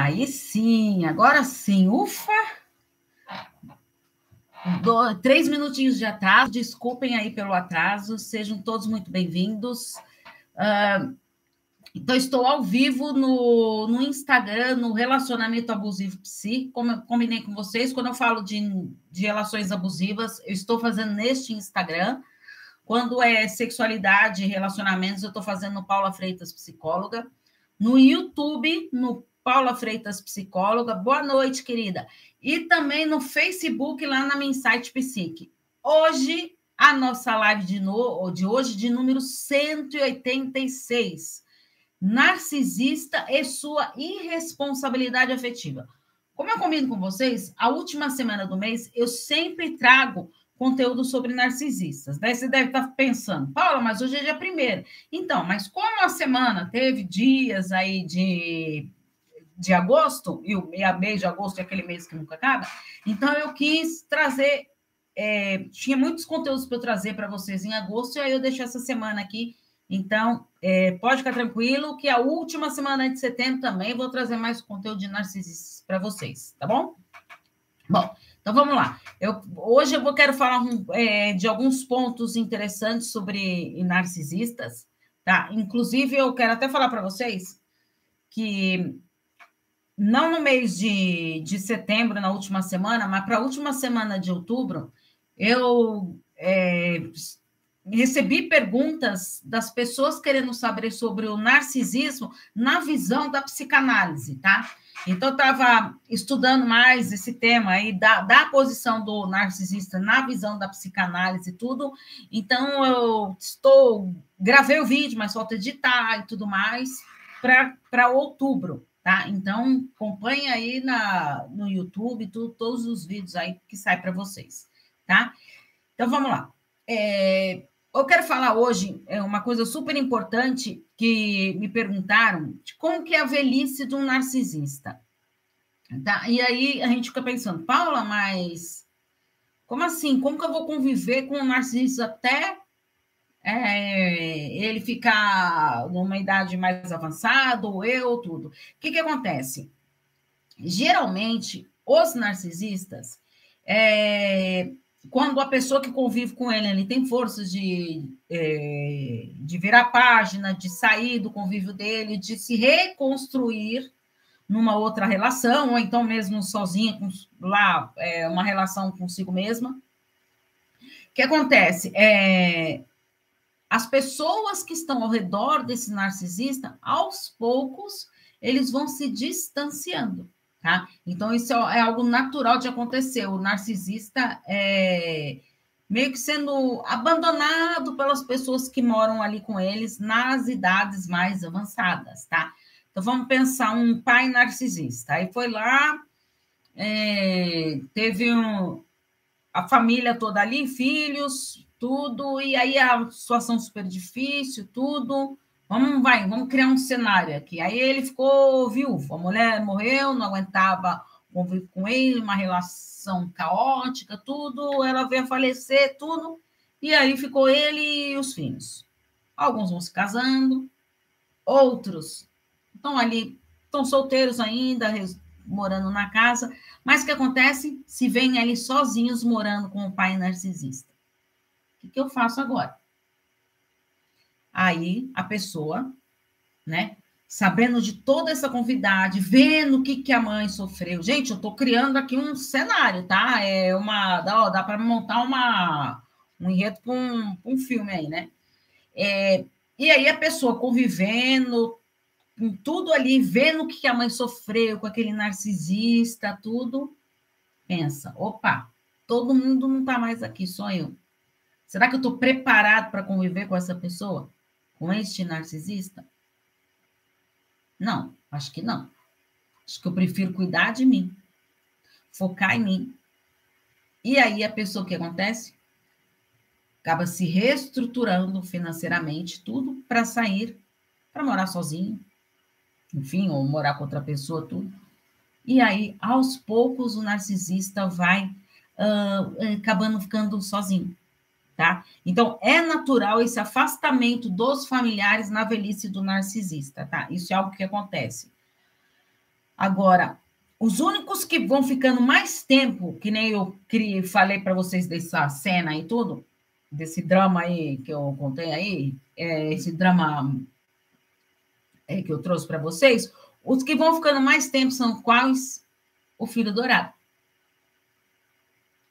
Aí sim, agora sim, ufa! Do, três minutinhos de atraso, desculpem aí pelo atraso, sejam todos muito bem-vindos. Uh, então, estou ao vivo no, no Instagram, no Relacionamento Abusivo Psi, como eu combinei com vocês, quando eu falo de, de relações abusivas, eu estou fazendo neste Instagram. Quando é sexualidade e relacionamentos, eu estou fazendo no Paula Freitas Psicóloga. No YouTube, no Paula Freitas Psicóloga. Boa noite, querida. E também no Facebook, lá na minha site Psique. Hoje, a nossa live de, no, de hoje, de número 186 narcisista e sua irresponsabilidade afetiva. Como eu combino com vocês, a última semana do mês eu sempre trago conteúdo sobre narcisistas. Daí você deve estar pensando, Paula, mas hoje é dia primeiro. Então, mas como a semana teve dias aí de, de agosto, e o mês de agosto é aquele mês que nunca acaba, então eu quis trazer, é, tinha muitos conteúdos para eu trazer para vocês em agosto, e aí eu deixei essa semana aqui então, é, pode ficar tranquilo que a última semana de setembro também vou trazer mais conteúdo de narcisistas para vocês, tá bom? Bom, então vamos lá. Eu, hoje eu vou quero falar um, é, de alguns pontos interessantes sobre narcisistas, tá? Inclusive, eu quero até falar para vocês que não no mês de, de setembro, na última semana, mas para a última semana de outubro, eu é, recebi perguntas das pessoas querendo saber sobre o narcisismo na visão da psicanálise, tá? Então, eu estava estudando mais esse tema aí da, da posição do narcisista na visão da psicanálise e tudo. Então, eu estou. Gravei o vídeo, mas falta editar e tudo mais para outubro, tá? Então, acompanha aí na, no YouTube todos os vídeos aí que saem para vocês, tá? Então, vamos lá. É, eu quero falar hoje é uma coisa super importante que me perguntaram de como que é a velhice de um narcisista. Tá? E aí a gente fica pensando, Paula, mas como assim? Como que eu vou conviver com um narcisista até é, ele ficar numa idade mais avançada, ou eu, tudo? O que, que acontece? Geralmente, os narcisistas, é, quando a pessoa que convive com ele, ele tem forças de, é, de virar página, de sair do convívio dele, de se reconstruir numa outra relação, ou então mesmo sozinha, com, lá, é, uma relação consigo mesma. O que acontece? É, as pessoas que estão ao redor desse narcisista, aos poucos, eles vão se distanciando. Tá? Então, isso é, é algo natural de acontecer. O narcisista é meio que sendo abandonado pelas pessoas que moram ali com eles nas idades mais avançadas, tá? Então, vamos pensar um pai narcisista. Aí foi lá, é, teve um, a família toda ali, filhos, tudo, e aí a situação super difícil, tudo. Vamos, vai, vamos criar um cenário aqui. Aí ele ficou viúvo, a mulher morreu, não aguentava conviver com ele, uma relação caótica, tudo, ela veio a falecer, tudo, e aí ficou ele e os filhos. Alguns vão se casando, outros estão ali, estão solteiros ainda, morando na casa, mas o que acontece? Se vêm ali sozinhos morando com o pai narcisista. O que, eu faço agora? Aí a pessoa, né, sabendo de toda essa convidade, vendo o que, que a mãe sofreu. Gente, eu estou criando aqui um cenário, tá? É uma. Dá, dá para montar uma, um enredo para um, um, filme aí, né? É, e aí a pessoa convivendo, com tudo ali, vendo o que a mãe sofreu, com aquele narcisista, tudo, pensa: opa, todo mundo não está mais aqui, só eu. Será que eu estou preparado para conviver com essa pessoa? com este narcisista? Não, acho que não. Acho que eu prefiro cuidar de mim, focar em mim. E aí a pessoa que acontece acaba se reestruturando financeiramente, tudo para sair, para morar sozinho, enfim, ou morar com outra pessoa, tudo. E aí, aos poucos, o narcisista vai uh, acabando ficando sozinho tá? Então, é natural esse afastamento dos familiares na velhice do narcisista, tá? Isso é algo que acontece. Agora, os únicos que vão ficando mais tempo, que nem eu falei para vocês dessa cena e tudo, desse drama aí que eu contei aí, é, esse drama é, que eu trouxe para vocês, os que vão ficando mais tempo são quais? O filho dourado.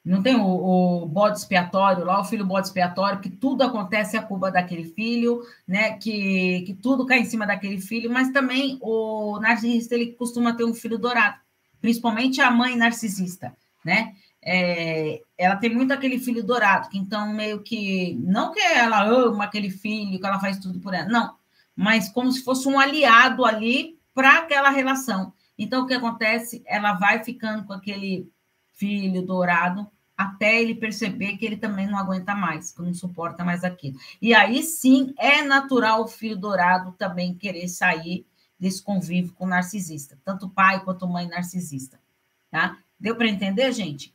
Não tem o, o bode expiatório lá, o filho bode expiatório, que tudo acontece a culpa daquele filho, né? Que, que tudo cai em cima daquele filho, mas também o narcisista ele costuma ter um filho dourado, principalmente a mãe narcisista, né? É, ela tem muito aquele filho dourado, que então meio que não que ela ama aquele filho, que ela faz tudo por ela, não, mas como se fosse um aliado ali para aquela relação. Então o que acontece? Ela vai ficando com aquele filho dourado até ele perceber que ele também não aguenta mais, que não suporta mais aquilo. E aí sim é natural o filho dourado também querer sair desse convívio com o narcisista, tanto pai quanto mãe narcisista, tá? Deu para entender, gente?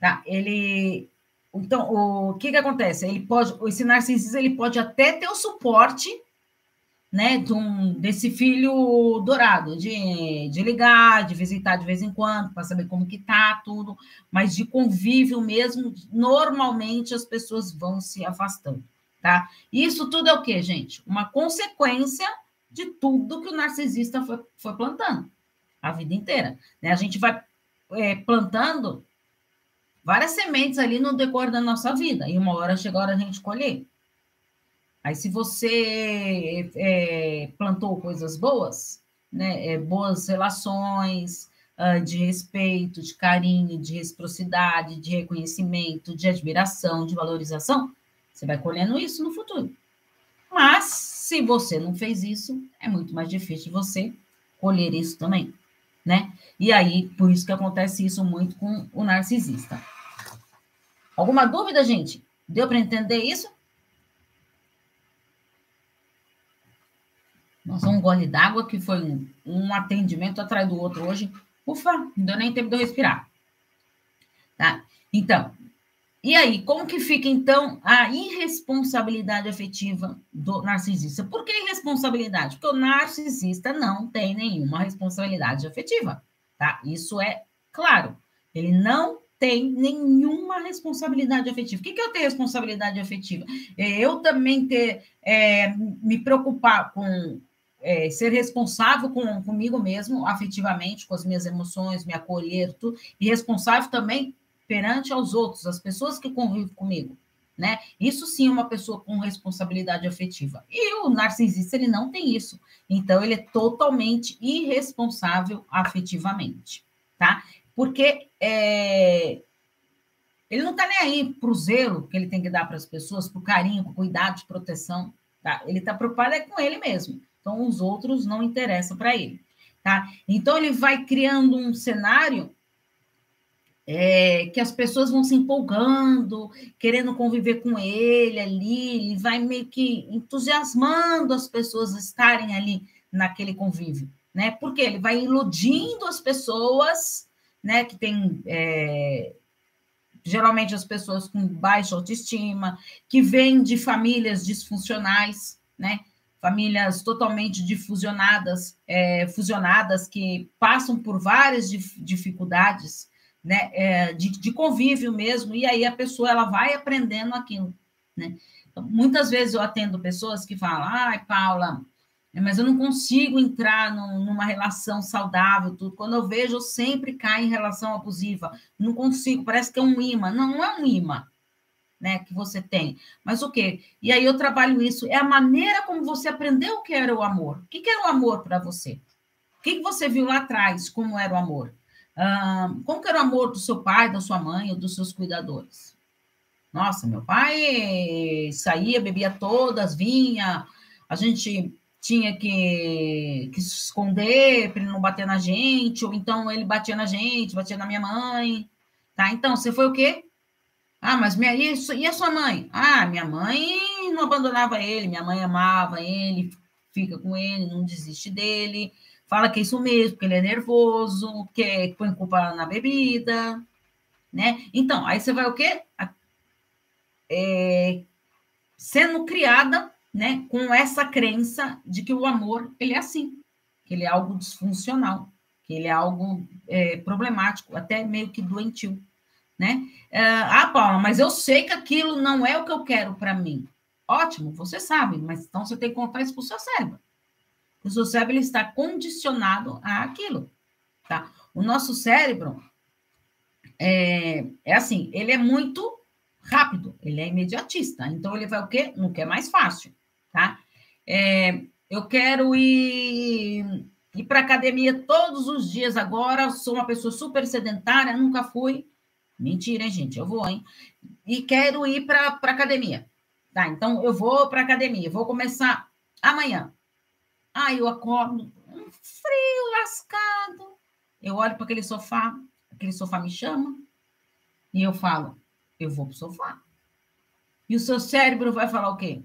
Tá? Ele então, o que que acontece? Ele pode, esse narcisista ele pode até ter o suporte né, de um, desse filho dourado, de, de ligar, de visitar de vez em quando, para saber como que tá tudo, mas de convívio mesmo, normalmente as pessoas vão se afastando, tá? Isso tudo é o que, gente? Uma consequência de tudo que o narcisista foi, foi plantando a vida inteira, né? A gente vai é, plantando várias sementes ali no decorrer da nossa vida, e uma hora chega a hora a gente colher, Aí, se você é, plantou coisas boas, né, é, boas relações, uh, de respeito, de carinho, de reciprocidade, de reconhecimento, de admiração, de valorização, você vai colhendo isso no futuro. Mas, se você não fez isso, é muito mais difícil você colher isso também, né? E aí, por isso que acontece isso muito com o narcisista. Alguma dúvida, gente? Deu para entender isso? Nossa, um gole d'água que foi um, um, atendimento atrás do outro hoje. Ufa, não deu nem tempo de eu respirar. Tá? Então, e aí, como que fica, então, a irresponsabilidade afetiva do narcisista? Por que irresponsabilidade? Porque o narcisista não tem nenhuma responsabilidade afetiva, tá? Isso é claro. Ele não tem nenhuma responsabilidade afetiva. O que, que é eu ter responsabilidade afetiva? É eu também ter, é, me preocupar com é, ser responsável com, comigo mesmo, afetivamente, com as minhas emoções, me acolher, tudo, e responsável também perante aos outros, as pessoas que convivem comigo, né? Isso sim é uma pessoa com responsabilidade afetiva. E o narcisista, ele não tem isso. Então, ele é totalmente irresponsável afetivamente, tá? Porque é, ele não está nem aí para o zelo que ele tem que dar para as pessoas, para o carinho, para o cuidado, de proteção, tá? Ele está preocupado é com ele mesmo. Então, os outros não interessam para ele. Tá? Então, ele vai criando um cenário é, que as pessoas vão se empolgando, querendo conviver com ele ali, ele vai meio que entusiasmando as pessoas a estarem ali naquele convívio, né? Porque ele vai iludindo as pessoas, né? Que tem é, geralmente as pessoas com baixa autoestima, que vêm de famílias disfuncionais, né? Famílias totalmente difusionadas, é, fusionadas, que passam por várias dificuldades, né, é, de, de, convívio mesmo, e aí a pessoa ela vai aprendendo aquilo, né? Então, muitas vezes eu atendo pessoas que falam, ai, Paula, mas eu não consigo entrar numa relação saudável, tudo. Quando eu vejo, eu sempre caio em relação abusiva. Não consigo, parece que é um imã. Não, não é um imã né, que você tem. Mas o quê? E aí eu trabalho isso. É a maneira como você aprendeu o que era o amor. O que, era o amor para você? O que, que você viu lá atrás, como era o amor? como que era o amor do seu pai, da sua mãe ou dos seus cuidadores? Nossa, meu pai saía, bebia todas, vinha, a gente tinha que, que se esconder para ele não bater na gente, ou então ele batia na gente, batia na minha mãe, tá? Então, você foi o quê? Ah, mas minha, isso, e a sua mãe? Ah, minha mãe não abandonava ele, minha mãe amava ele, fica com ele, não desiste dele, fala que é isso mesmo, que ele é nervoso, que põe culpa na bebida, né? Então, aí você vai o quê? É, sendo criada, né, com essa crença de que o amor, ele é assim, que ele é algo disfuncional, que ele é algo é, problemático, até meio que doentio, né? É, ah, Paula, mas eu sei que aquilo não é o que eu quero para mim. Ótimo, você sabe, mas então você tem que contar isso para o seu cérebro. O seu cérebro ele está condicionado a aquilo, tá? O nosso cérebro é, é assim, ele é muito rápido, ele é imediatista. Então ele vai o quê? No que é mais fácil, tá? É, eu quero ir, ir para academia todos os dias agora, sou uma pessoa super sedentária, nunca fui. Mentira, hein, gente? Eu vou, hein? E quero ir para academia. Tá, então eu vou para academia, vou começar amanhã. Aí eu acordo, um frio lascado. Eu olho para aquele sofá, aquele sofá me chama, e eu falo, eu vou para o sofá. E o seu cérebro vai falar o quê?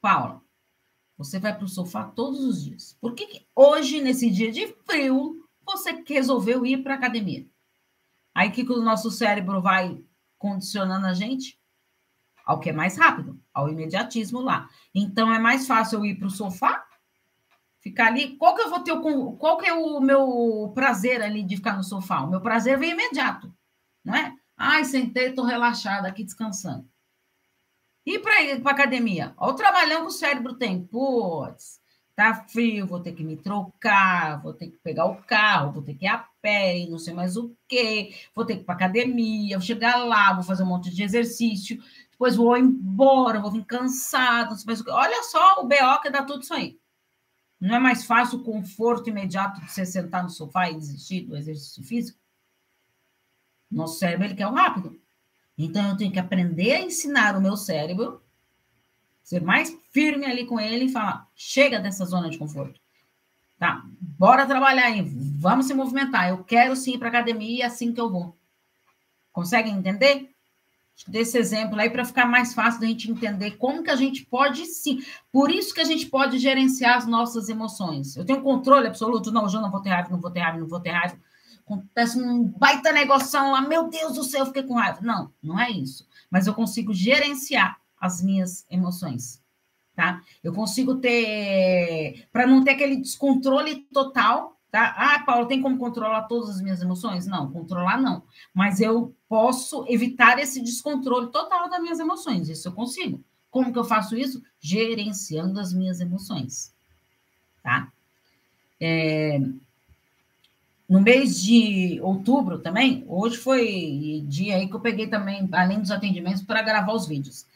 Paula, você vai para o sofá todos os dias. Por que, que hoje, nesse dia de frio, você resolveu ir para a academia? Aí o que, que o nosso cérebro vai condicionando a gente? Ao que é mais rápido, ao imediatismo lá. Então é mais fácil eu ir para o sofá, ficar ali. Qual que eu vou ter o, qual que é o meu prazer ali de ficar no sofá? O meu prazer vem imediato, não é? Ai, sentei, estou relaxada aqui descansando. E para ir para academia? Olha o trabalhão que o cérebro tem. Putz, tá frio, vou ter que me trocar, vou ter que pegar o carro, vou ter que ir a pé, e não sei mais o quê, vou ter que ir para academia, vou chegar lá, vou fazer um monte de exercício, depois vou embora, vou vir cansado, não sei mais o quê. Olha só o BO que dá tudo isso aí. Não é mais fácil o conforto imediato de você sentar no sofá e desistir do exercício físico? Nosso cérebro ele quer o rápido. Então eu tenho que aprender a ensinar o meu cérebro, ser mais firme ali com ele e falar: chega dessa zona de conforto. Tá? Bora trabalhar aí, vamos se movimentar. Eu quero sim ir para academia e é assim que eu vou. Conseguem entender? Desse exemplo aí para ficar mais fácil da gente entender como que a gente pode sim. Por isso que a gente pode gerenciar as nossas emoções. Eu tenho controle absoluto. Não, hoje eu não vou ter raiva, não vou ter raiva, não vou ter raiva acontece um baita negócio lá, meu Deus do céu, eu fiquei com raiva. Não, não é isso. Mas eu consigo gerenciar as minhas emoções, tá? Eu consigo ter, para não ter aquele descontrole total, tá? Ah, Paulo, tem como controlar todas as minhas emoções? Não, controlar não. Mas eu posso evitar esse descontrole total das minhas emoções, isso eu consigo. Como que eu faço isso? Gerenciando as minhas emoções, tá? É, no mês de outubro também, hoje foi dia aí que eu peguei também, além dos atendimentos, para gravar os vídeos.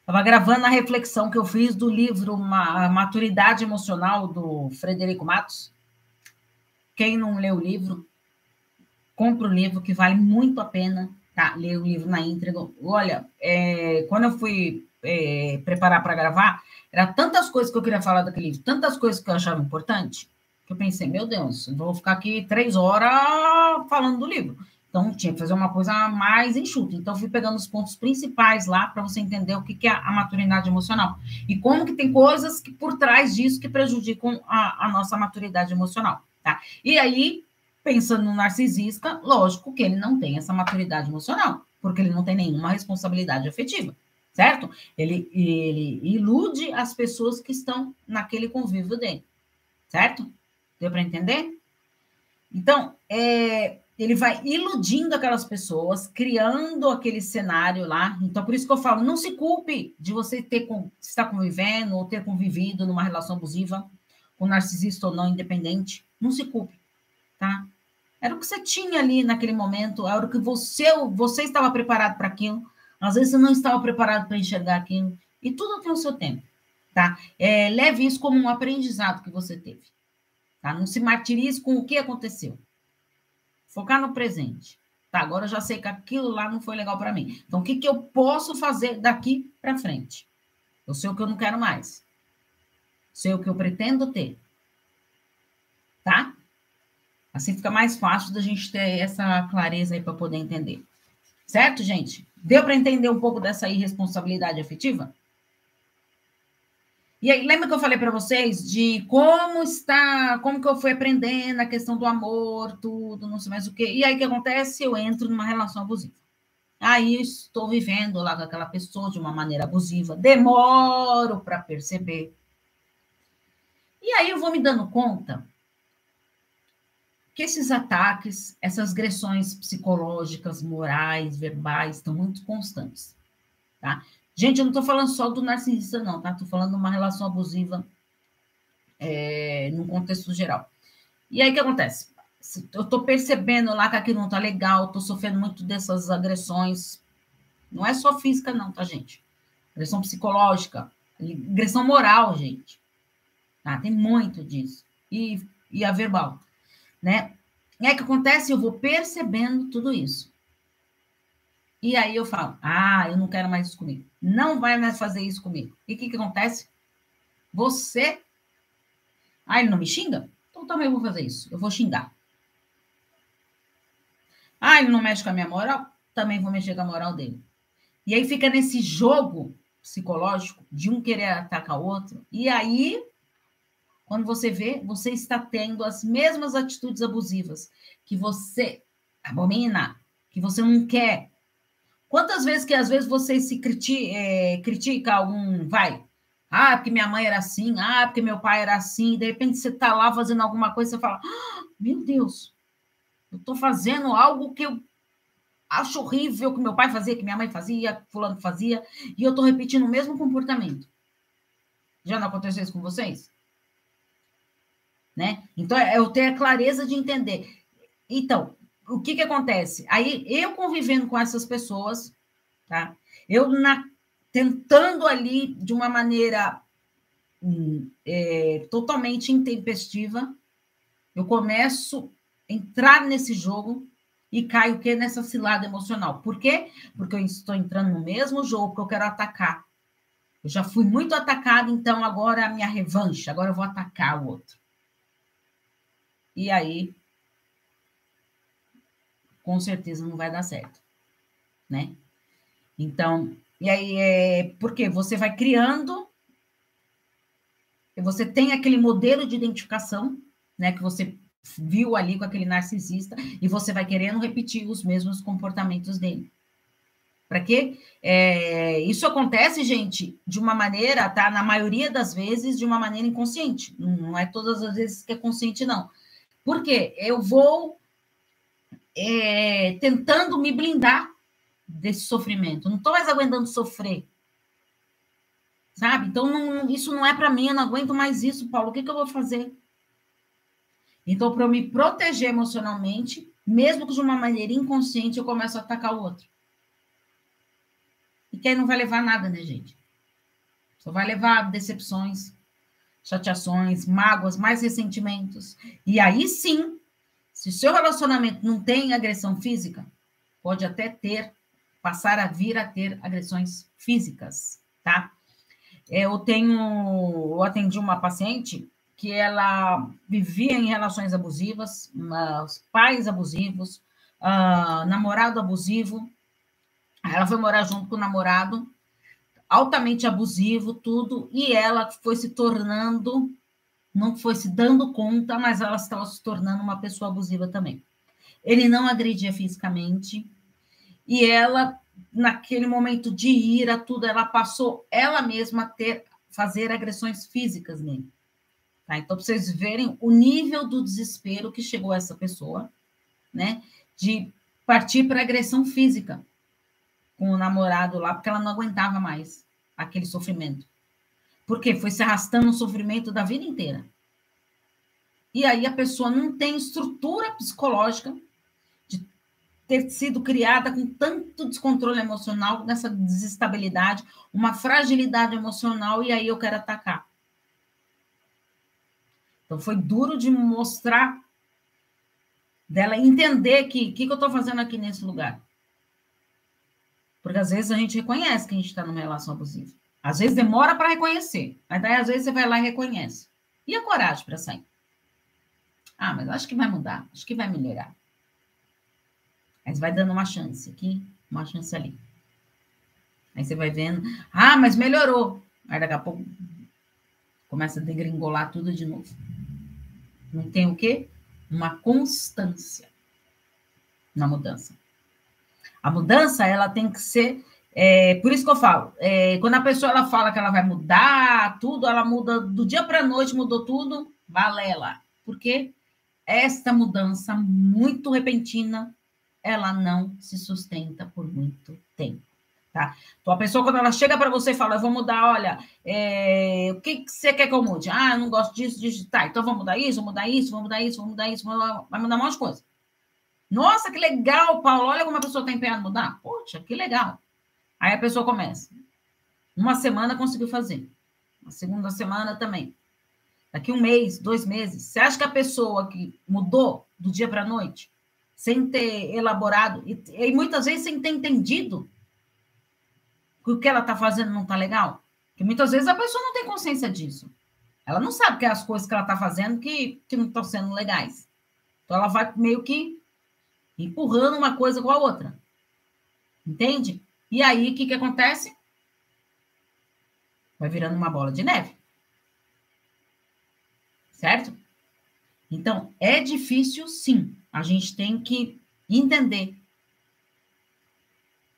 Estava gravando a reflexão que eu fiz do livro Maturidade Emocional, do Frederico Matos. Quem não leu o livro, compra o livro, que vale muito a pena tá? ler o livro na íntegra. Olha, é, quando eu fui é, preparar para gravar, era tantas coisas que eu queria falar daquele livro, tantas coisas que eu achava importante, eu pensei, meu Deus, vou ficar aqui três horas falando do livro. Então, tinha que fazer uma coisa mais enxuta. Então, fui pegando os pontos principais lá para você entender o que, que é a maturidade emocional. E como que tem coisas que por trás disso que prejudicam a, a nossa maturidade emocional. Tá? E aí, pensando no narcisista, lógico que ele não tem essa maturidade emocional, porque ele não tem nenhuma responsabilidade afetiva, certo? Ele, ele ilude as pessoas que estão naquele convívio dele, certo? Deu para entender? Então, é, ele vai iludindo aquelas pessoas, criando aquele cenário lá. Então, por isso que eu falo, não se culpe de você ter estar convivendo ou ter convivido numa relação abusiva, com narcisista ou não, independente. Não se culpe, tá? Era o que você tinha ali naquele momento, era o que você, você estava preparado para aquilo. Às vezes você não estava preparado para enxergar aquilo. E tudo tem o seu tempo, tá? É, leve isso como um aprendizado que você teve. Tá? Não se martirize com o que aconteceu. Focar no presente. Tá, agora eu já sei que aquilo lá não foi legal para mim. Então, o que, que eu posso fazer daqui para frente? Eu sei o que eu não quero mais. Sei o que eu pretendo ter. Tá? Assim fica mais fácil da gente ter essa clareza aí para poder entender. Certo, gente? Deu para entender um pouco dessa irresponsabilidade afetiva? E aí, lembra que eu falei para vocês de como está, como que eu fui aprendendo a questão do amor, tudo, não sei mais o quê. E aí, o que acontece? Eu entro numa relação abusiva. Aí, estou vivendo lá com aquela pessoa de uma maneira abusiva. Demoro para perceber. E aí eu vou me dando conta que esses ataques, essas agressões psicológicas, morais, verbais, estão muito constantes, tá? Gente, eu não estou falando só do narcisista, não, tá? Estou falando de uma relação abusiva é, num contexto geral. E aí, o que acontece? Eu estou percebendo lá que aquilo não está legal, estou sofrendo muito dessas agressões. Não é só física, não, tá, gente? Agressão psicológica, agressão moral, gente. Tá? Tem muito disso. E, e a verbal, né? E aí, o que acontece? Eu vou percebendo tudo isso. E aí eu falo, ah, eu não quero mais isso comigo. Não vai mais fazer isso comigo. E o que, que acontece? Você. Ah, ele não me xinga? Então também vou fazer isso. Eu vou xingar. Ah, ele não mexe com a minha moral? Também vou mexer com a moral dele. E aí fica nesse jogo psicológico de um querer atacar o outro. E aí, quando você vê, você está tendo as mesmas atitudes abusivas que você abomina, que você não quer. Quantas vezes que às vezes você se critica, é, critica algum, vai, ah, porque minha mãe era assim, ah, porque meu pai era assim, de repente você está lá fazendo alguma coisa, você fala, ah, meu Deus, eu estou fazendo algo que eu acho horrível que meu pai fazia, que minha mãe fazia, que fulano fazia, e eu estou repetindo o mesmo comportamento. Já não aconteceu isso com vocês? Né? Então, é eu ter a clareza de entender. Então, o que que acontece? Aí, eu convivendo com essas pessoas, tá? Eu na, tentando ali, de uma maneira hum, é, totalmente intempestiva, eu começo a entrar nesse jogo e caio o quê? Nessa cilada emocional. Por quê? Porque eu estou entrando no mesmo jogo que eu quero atacar. Eu já fui muito atacado, então agora é a minha revanche, agora eu vou atacar o outro. E aí, com certeza não vai dar certo, né? Então, e aí é porque você vai criando, você tem aquele modelo de identificação, né, que você viu ali com aquele narcisista e você vai querendo repetir os mesmos comportamentos dele. Para quê? É, isso acontece, gente, de uma maneira, tá? Na maioria das vezes, de uma maneira inconsciente. Não é todas as vezes que é consciente, não. Por quê? Eu vou é, tentando me blindar desse sofrimento. Não estou mais aguentando sofrer. Sabe? Então, não, isso não é para mim, eu não aguento mais isso, Paulo. O que, que eu vou fazer? Então, para eu me proteger emocionalmente, mesmo que de uma maneira inconsciente, eu começo a atacar o outro. E que aí não vai levar nada, né, gente? Só vai levar decepções, chateações, mágoas, mais ressentimentos. E aí sim, se seu relacionamento não tem agressão física, pode até ter, passar a vir a ter agressões físicas, tá? Eu tenho, eu atendi uma paciente que ela vivia em relações abusivas, pais abusivos, uh, namorado abusivo. Ela foi morar junto com o namorado, altamente abusivo, tudo, e ela foi se tornando, não foi se dando conta, mas ela estava se tornando uma pessoa abusiva também. Ele não agredia fisicamente, e ela, naquele momento de ira, tudo, ela passou ela mesma a ter, fazer agressões físicas nele. Tá? Então, para vocês verem o nível do desespero que chegou essa pessoa, né? De partir para agressão física com o namorado lá, porque ela não aguentava mais aquele sofrimento. Porque foi se arrastando o sofrimento da vida inteira. E aí a pessoa não tem estrutura psicológica de ter sido criada com tanto descontrole emocional, nessa desestabilidade, uma fragilidade emocional, e aí eu quero atacar. Então, foi duro de mostrar, dela entender que o que, que eu estou fazendo aqui nesse lugar. Porque às vezes a gente reconhece que a gente está numa relação abusiva. Às vezes demora para reconhecer, mas daí às vezes você vai lá e reconhece. E a coragem para sair? Ah, mas acho que vai mudar, acho que vai melhorar. Você vai dando uma chance aqui, uma chance ali. Aí você vai vendo, ah, mas melhorou. Aí daqui a pouco começa a degringolar tudo de novo. Não tem o quê? Uma constância na mudança. A mudança, ela tem que ser É, por isso que eu falo, é, quando a pessoa ela fala que ela vai mudar tudo, ela muda do dia para a noite, mudou tudo, valela. Porque esta mudança muito repentina, ela não se sustenta por muito tempo. Tá? Então, a pessoa, quando ela chega para você e fala, eu vou mudar, olha, é, o que, que, você quer que eu mude? Ah, eu não gosto disso, disso, tá, então vou mudar isso, vou mudar isso, vou mudar isso, vou mudar isso, vai mudar um monte de coisa. Nossa, que legal, Paulo, olha como a pessoa está empenhada em mudar. Poxa, que legal. Aí a pessoa começa. Uma semana conseguiu fazer. A segunda semana também. Daqui um mês, dois meses. Você acha que a pessoa que mudou do dia para a noite, sem ter elaborado, e, e muitas vezes sem ter entendido que o que ela está fazendo não está legal? Porque muitas vezes a pessoa não tem consciência disso. Ela não sabe que é as coisas que ela está fazendo que, que não estão sendo legais. Então ela vai meio que empurrando uma coisa com a outra. Entende? E aí, o que, que acontece? Vai virando uma bola de neve. Certo? Então, é difícil, sim. A gente tem que entender,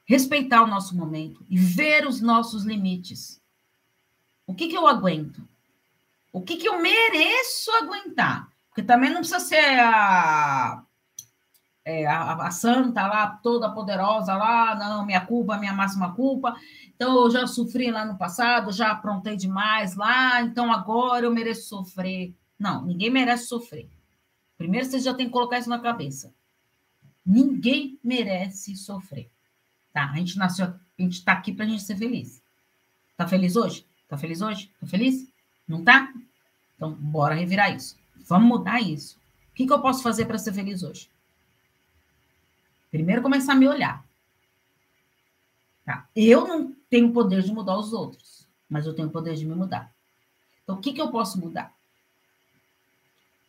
respeitar o nosso momento e ver os nossos limites. O que, que eu aguento? O que, que eu mereço aguentar? Porque também não precisa ser a é, a, a, santa lá, toda poderosa lá, não, minha culpa, minha máxima culpa. Então, eu já sofri lá no passado, já aprontei demais lá, então agora eu mereço sofrer. Não, ninguém merece sofrer. Primeiro, você já tem que colocar isso na cabeça. Ninguém merece sofrer. Tá? A gente nasceu, a gente está aqui para a gente ser feliz. Tá feliz hoje? Tá feliz hoje? Tá feliz? Não tá? Então, bora revirar isso. Vamos mudar isso. O que, que eu posso fazer para ser feliz hoje? Primeiro começar a me olhar. Tá? Eu não tenho poder de mudar os outros, mas eu tenho poder de me mudar. Então, o que, que eu posso mudar?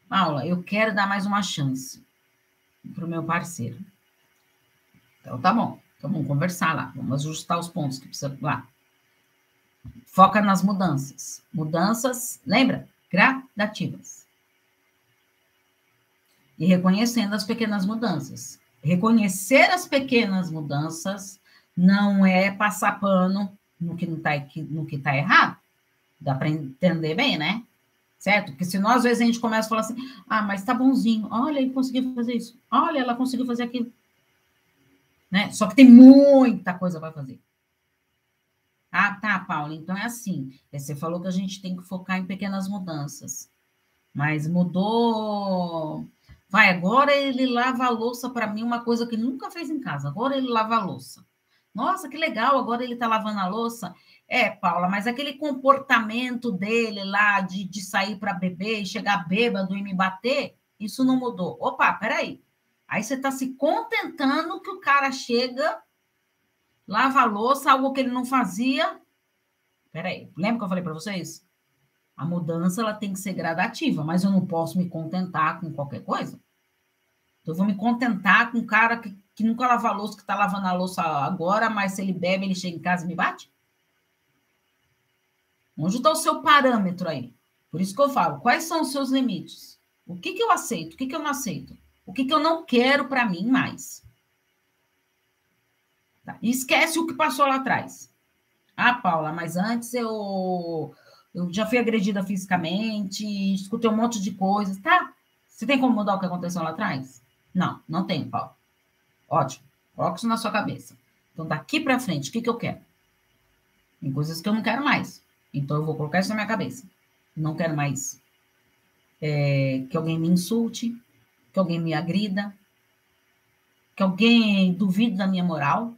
Paula, eu quero dar mais uma chance para o meu parceiro. Então, tá bom. Então, vamos conversar lá. Vamos ajustar os pontos que precisa lá. Foca nas mudanças. Mudanças, lembra? Gradativas. E reconhecendo as pequenas mudanças. Reconhecer as pequenas mudanças não é passar pano no que não está no que tá errado. Dá para entender bem, né? Certo? Porque senão, às vezes, a gente começa a falar assim: ah, mas tá bonzinho, olha, ele conseguiu fazer isso, olha, ela conseguiu fazer aquilo. Né? Só que tem muita coisa para fazer. Ah, tá, Paula, então é assim. Você falou que a gente tem que focar em pequenas mudanças. Mas mudou Vai, agora ele lava a louça para mim, uma coisa que nunca fez em casa. Agora ele lava a louça. Nossa, que legal, agora ele está lavando a louça. É, Paula, mas aquele comportamento dele lá de, de sair para beber e chegar bêbado e me bater, isso não mudou. Opa, peraí. Aí você está se contentando que o cara chega, lava a louça, algo que ele não fazia. Peraí, lembra que eu falei para vocês? A mudança ela tem que ser gradativa, mas eu não posso me contentar com qualquer coisa. Então, eu vou me contentar com um cara que, que nunca lava a louça, que está lavando a louça agora, mas se ele bebe, ele chega em casa e me bate? Onde está o seu parâmetro aí? Por isso que eu falo, quais são os seus limites? O que, que eu aceito? O que, que eu não aceito? O que, que eu não quero para mim mais? Tá. E esquece o que passou lá atrás. Ah, Paula, mas antes eu, eu já fui agredida fisicamente, escutei um monte de coisas. Tá, você tem como mudar o que aconteceu lá atrás? Não, não tenho, Paulo. Ótimo. Coloca isso na sua cabeça. Então, daqui para frente, o que, que eu quero? Tem coisas que eu não quero mais. Então, eu vou colocar isso na minha cabeça. Não quero mais é, que alguém me insulte, que alguém me agrida, que alguém duvide da minha moral,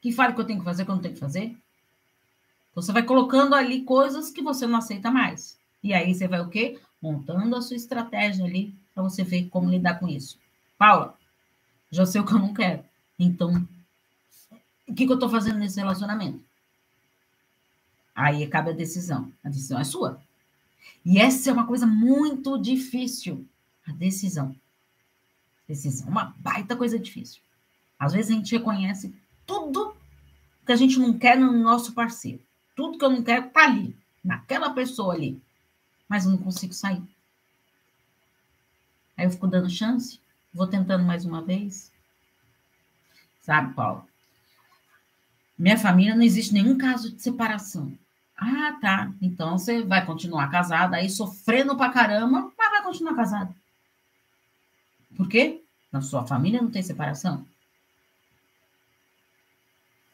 que fale que eu tenho que fazer, que eu não tenho que fazer. Então, você vai colocando ali coisas que você não aceita mais. E aí você vai o quê? Montando a sua estratégia ali para você ver como lidar com isso. Paula, já sei o que eu não quero. Então, o que, que eu estou fazendo nesse relacionamento? Aí cabe a decisão. A decisão é sua. E essa é uma coisa muito difícil. A decisão. Decisão é uma baita coisa difícil. Às vezes a gente reconhece tudo que a gente não quer no nosso parceiro. Tudo que eu não quero está ali, naquela pessoa ali. Mas eu não consigo sair. Aí eu fico dando chance, vou tentando mais uma vez. Sabe, Paulo? Minha família não existe nenhum caso de separação. Ah, tá. Então você vai continuar casada, aí sofrendo pra caramba, mas vai continuar casada. Por quê? Na sua família não tem separação.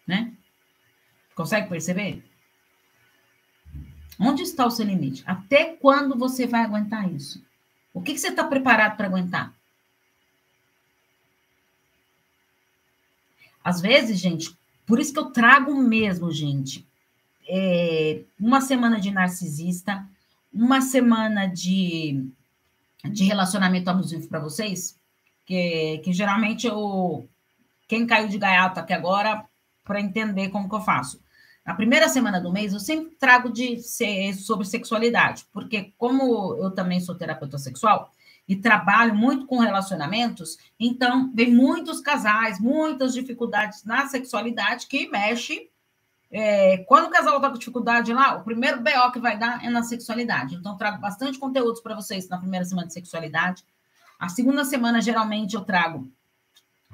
Né? Consegue perceber? Onde está o seu limite? Até quando você vai aguentar isso? O que, que você está preparado para aguentar? Às vezes, gente, por isso que eu trago mesmo, gente, é, uma semana de narcisista, uma semana de, de relacionamento abusivo para vocês, que, que geralmente eu, quem caiu de gaiato aqui agora, para entender como que eu faço. Na primeira semana do mês, eu sempre trago de ser sobre sexualidade, porque como eu também sou terapeuta sexual e trabalho muito com relacionamentos, então vem muitos casais, muitas dificuldades na sexualidade que mexe. É, quando o casal está com dificuldade lá, o primeiro BO que vai dar é na sexualidade. Então, trago bastante conteúdos para vocês na primeira semana de sexualidade. A segunda semana, geralmente, eu trago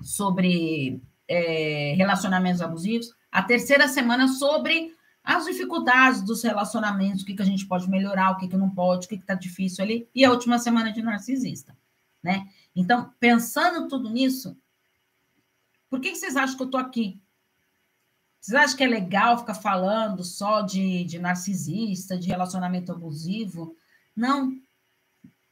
sobre é, relacionamentos abusivos a terceira semana sobre as dificuldades dos relacionamentos, o que, que a gente pode melhorar, o que, que não pode, o que está difícil ali, e a última semana de narcisista, né? Então, pensando tudo nisso, por que, que vocês acham que eu estou aqui? Vocês acham que é legal ficar falando só de, de narcisista, de relacionamento abusivo? Não,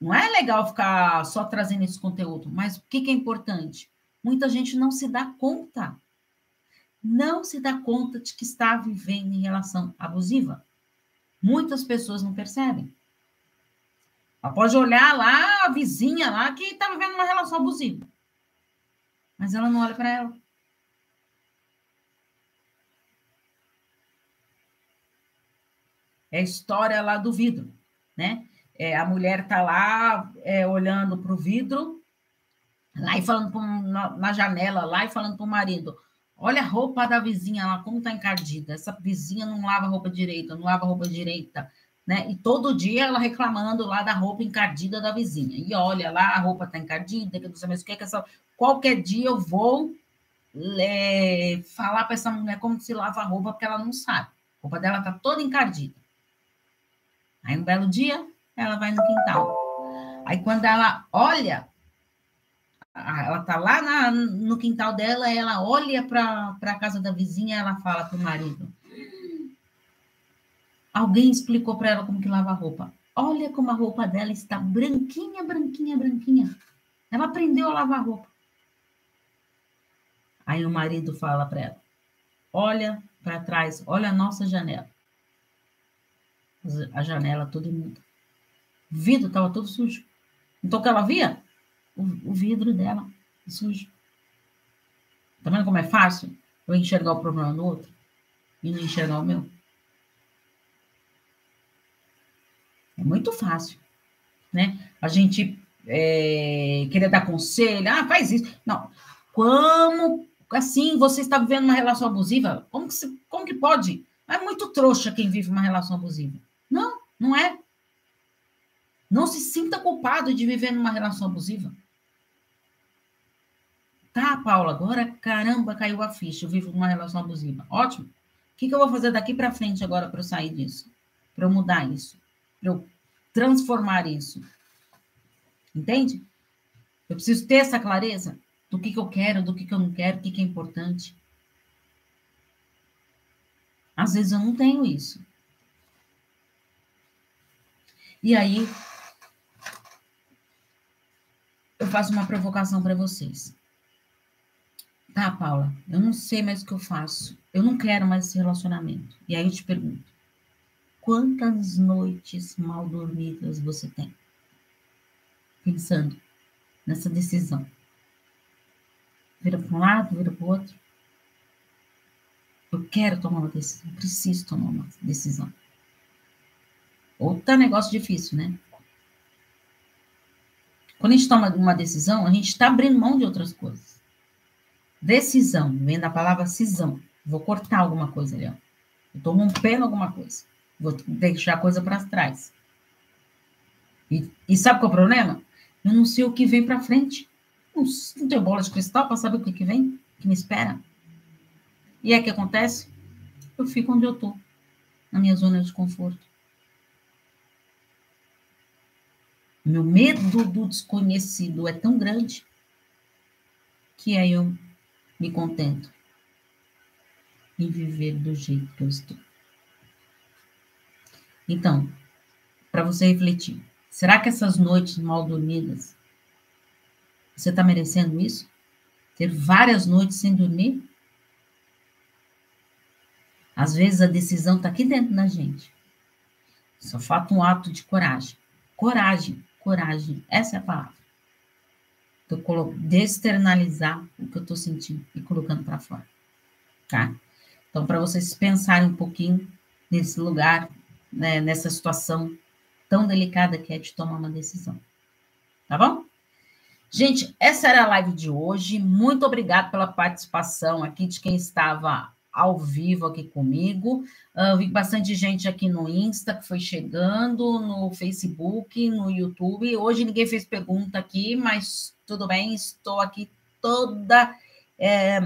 não é legal ficar só trazendo esse conteúdo, mas o que, que é importante? Muita gente não se dá conta não se dá conta de que está vivendo em relação abusiva. Muitas pessoas não percebem. Ela pode olhar lá a vizinha lá que está vivendo uma relação abusiva. Mas ela não olha para ela. É a história lá do vidro, né? É, a mulher está lá é, olhando para o vidro, lá e falando pro, na, na janela, lá e falando para o marido: Olha a roupa da vizinha lá, como tá encardida. Essa vizinha não lava roupa direita, não lava roupa direita, né? E todo dia ela reclamando lá da roupa encardida da vizinha. E olha lá, a roupa tá encardida, que não sei mais o que, que essa... Qualquer dia eu vou é, falar para essa mulher como se lava a roupa, porque ela não sabe. A roupa dela tá toda encardida. Aí um belo dia, ela vai no quintal. Aí quando ela olha ela tá lá na, no quintal dela, ela olha para a casa da vizinha, ela fala para o marido. Alguém explicou para ela como que lava a roupa. Olha como a roupa dela está branquinha, branquinha, branquinha. Ela aprendeu a lavar roupa. Aí o marido fala para ela: Olha para trás, olha a nossa janela. A janela toda imunda. O vidro estava todo sujo. Então o que ela via? O, o vidro dela sujo. Tá vendo como é fácil eu enxergar o problema do outro e não enxergar o meu? É muito fácil, né? A gente é, querer dar conselho, ah, faz isso. Não. Como assim você está vivendo uma relação abusiva? Como que, como que pode? É muito trouxa quem vive uma relação abusiva. Não, não é. Não se sinta culpado de viver numa relação abusiva. Tá, Paula, agora caramba, caiu a ficha, eu vivo uma relação abusiva. Ótimo. O que, que eu vou fazer daqui para frente agora para eu sair disso? Para eu mudar isso? Para eu transformar isso? Entende? Eu preciso ter essa clareza do que, que eu quero, do que, que eu não quero, o que, que é importante. Às vezes eu não tenho isso. E aí, eu faço uma provocação para vocês. Tá, Paula, eu não sei mais o que eu faço. Eu não quero mais esse relacionamento. E aí eu te pergunto: quantas noites mal dormidas você tem? Pensando nessa decisão. Vira para um lado, vira para o outro. Eu quero tomar uma decisão, preciso tomar uma decisão. Outro negócio difícil, né? Quando a gente toma uma decisão, a gente está abrindo mão de outras coisas. Decisão, vem da palavra cisão. Vou cortar alguma coisa ali, ó. Eu tô rompendo alguma coisa. Vou deixar a coisa para trás. E, e, sabe qual é o problema? Eu não sei o que vem para frente. Não, não tenho bola de cristal para saber o que, que vem, que me espera. E é que acontece? Eu fico onde eu estou, na minha zona de conforto. Meu medo do desconhecido é tão grande que aí eu me contento em viver do jeito que eu estou. Então, para você refletir, será que essas noites mal dormidas você está merecendo isso? Ter várias noites sem dormir? Às vezes a decisão está aqui dentro da gente. Só falta um ato de coragem. Coragem coragem. Essa é a palavra. De externalizar o que eu estou sentindo e colocando para fora. Tá? Então, para vocês pensarem um pouquinho nesse lugar, né, nessa situação tão delicada que é de tomar uma decisão. Tá bom? Gente, essa era a live de hoje. Muito obrigado pela participação aqui de quem estava ao vivo aqui comigo. Uh, vi bastante gente aqui no Insta que foi chegando, no Facebook, no YouTube. Hoje ninguém fez pergunta aqui, mas tudo bem, estou aqui toda é,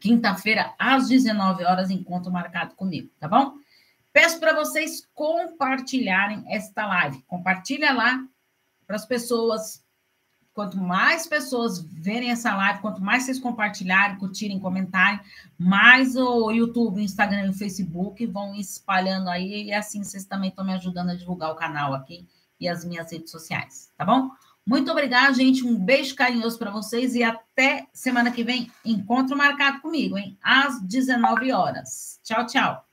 quinta-feira, às 19 horas, encontro marcado comigo, tá bom? Peço para vocês compartilharem esta live. Compartilha lá para as pessoas Quanto mais pessoas verem essa live, quanto mais vocês compartilharem, curtirem, comentarem, mais o YouTube, o Instagram e o Facebook vão espalhando aí. E assim vocês também estão me ajudando a divulgar o canal aqui e as minhas redes sociais, tá bom? Muito obrigada, gente. Um beijo carinhoso para vocês e até semana que vem. Encontro marcado comigo, hein? Às 19 horas. Tchau, tchau.